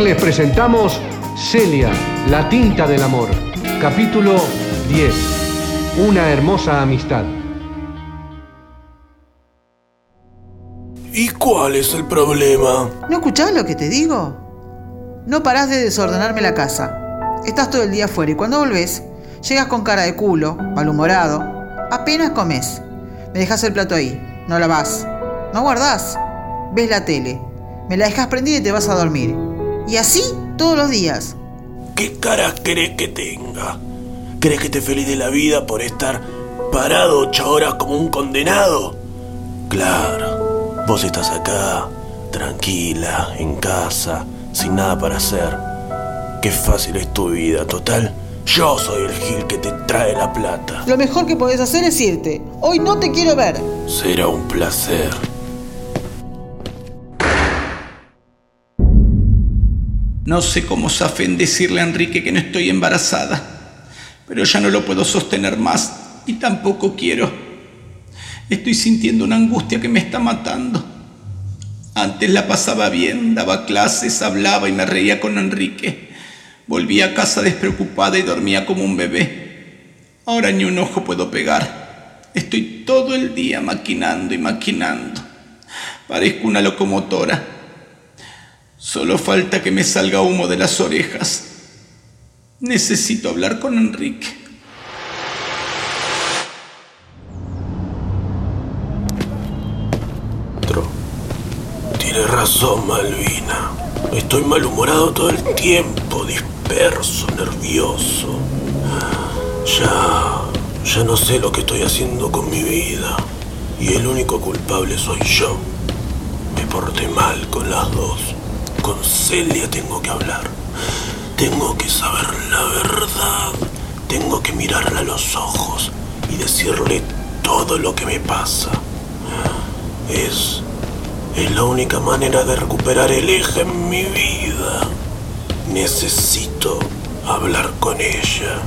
les presentamos Celia, la tinta del amor, capítulo 10. Una hermosa amistad. ¿Y cuál es el problema? ¿No escuchás lo que te digo? No parás de desordenarme la casa. Estás todo el día afuera y cuando volvés, llegas con cara de culo, malhumorado. Apenas comes. Me dejas el plato ahí. No lavás. No guardás. Ves la tele. Me la dejas prendida y te vas a dormir. Y así todos los días. ¿Qué cara crees que tenga? ¿Crees que esté feliz de la vida por estar parado ocho horas como un condenado? Claro. Vos estás acá, tranquila, en casa, sin nada para hacer. Qué fácil es tu vida, total. Yo soy el Gil que te trae la plata. Lo mejor que podés hacer es irte. Hoy no te quiero ver. Será un placer. No sé cómo safe en decirle a Enrique que no estoy embarazada, pero ya no lo puedo sostener más y tampoco quiero. Estoy sintiendo una angustia que me está matando. Antes la pasaba bien, daba clases, hablaba y me reía con Enrique. Volvía a casa despreocupada y dormía como un bebé. Ahora ni un ojo puedo pegar. Estoy todo el día maquinando y maquinando. Parezco una locomotora. Solo falta que me salga humo de las orejas. Necesito hablar con Enrique. Tienes razón, Malvina. Estoy malhumorado todo el tiempo, disperso, nervioso. Ya, ya no sé lo que estoy haciendo con mi vida. Y el único culpable soy yo. Me porté mal con las dos. Con Celia tengo que hablar. Tengo que saber la verdad. Tengo que mirarla a los ojos y decirle todo lo que me pasa. Es es la única manera de recuperar el eje en mi vida. Necesito hablar con ella.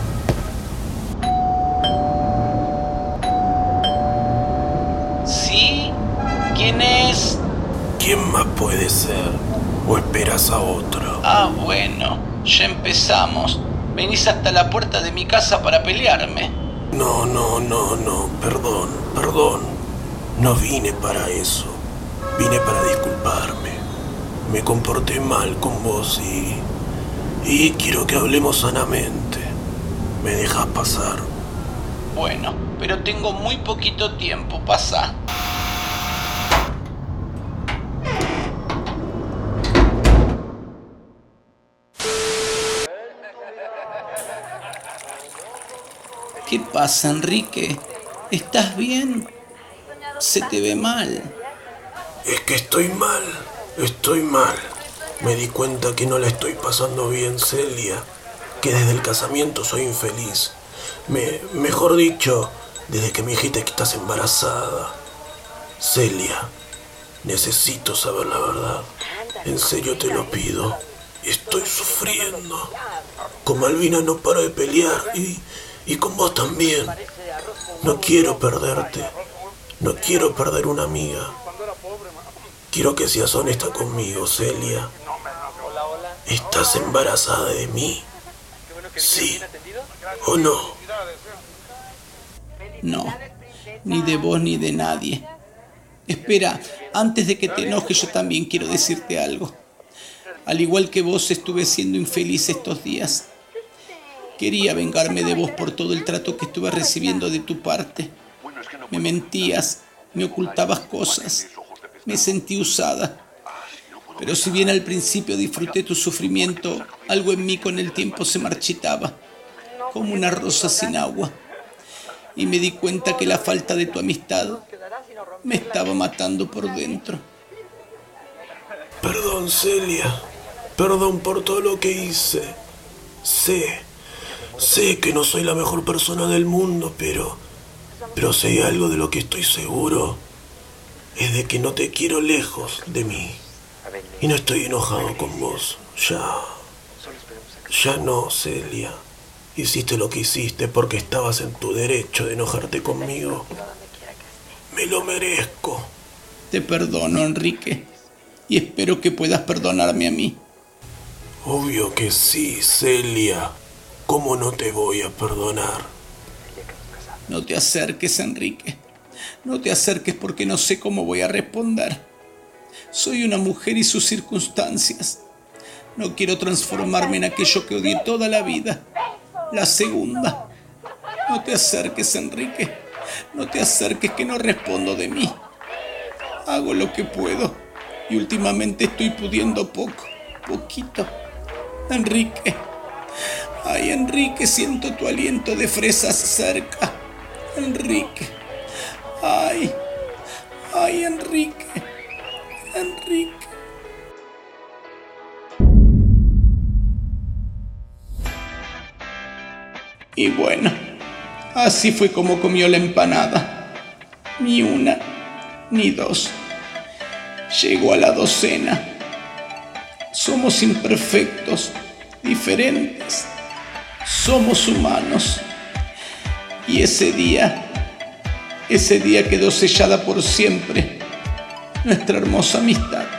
¿Sí? ¿Quién es? ¿Quién más puede ser? ¿O esperas a otro? Ah, bueno, ya empezamos. Venís hasta la puerta de mi casa para pelearme. No, no, no, no, perdón, perdón. No vine para eso. Vine para disculparme. Me comporté mal con vos y... Y quiero que hablemos sanamente. ¿Me dejas pasar? Bueno, pero tengo muy poquito tiempo. Pasa. ¿Qué pasa, Enrique? ¿Estás bien? Se te ve mal. Es que estoy mal, estoy mal. Me di cuenta que no la estoy pasando bien, Celia. Que desde el casamiento soy infeliz. Me, mejor dicho, desde que dijiste que estás embarazada. Celia, necesito saber la verdad. En serio te lo pido. Estoy sufriendo. Con Malvina no paro de pelear y, y con vos también. No quiero perderte. No quiero perder una amiga. Quiero que seas honesta conmigo, Celia. ¿Estás embarazada de mí? ¿Sí o no? No, ni de vos ni de nadie. Espera, antes de que te enojes yo también quiero decirte algo. Al igual que vos estuve siendo infeliz estos días. Quería vengarme de vos por todo el trato que estuve recibiendo de tu parte. Me mentías, me ocultabas cosas, me sentí usada. Pero si bien al principio disfruté tu sufrimiento, algo en mí con el tiempo se marchitaba, como una rosa sin agua. Y me di cuenta que la falta de tu amistad me estaba matando por dentro. Perdón, Celia. Perdón por todo lo que hice. Sé, sé que no soy la mejor persona del mundo, pero... Pero sé algo de lo que estoy seguro es de que no te quiero lejos de mí. Y no estoy enojado con vos. Ya. Ya no, Celia. Hiciste lo que hiciste porque estabas en tu derecho de enojarte conmigo. Me lo merezco. Te perdono, Enrique. Y espero que puedas perdonarme a mí. Obvio que sí, Celia. ¿Cómo no te voy a perdonar? No te acerques, Enrique. No te acerques porque no sé cómo voy a responder. Soy una mujer y sus circunstancias. No quiero transformarme en aquello que odié toda la vida. La segunda. No te acerques, Enrique. No te acerques que no respondo de mí. Hago lo que puedo y últimamente estoy pudiendo poco, poquito. Enrique. Ay, Enrique, siento tu aliento de fresas cerca. Enrique. Ay. Ay, Enrique. Enrique. Y bueno, así fue como comió la empanada. Ni una, ni dos. Llegó a la docena. Somos imperfectos, diferentes. Somos humanos. Y ese día, ese día quedó sellada por siempre nuestra hermosa amistad.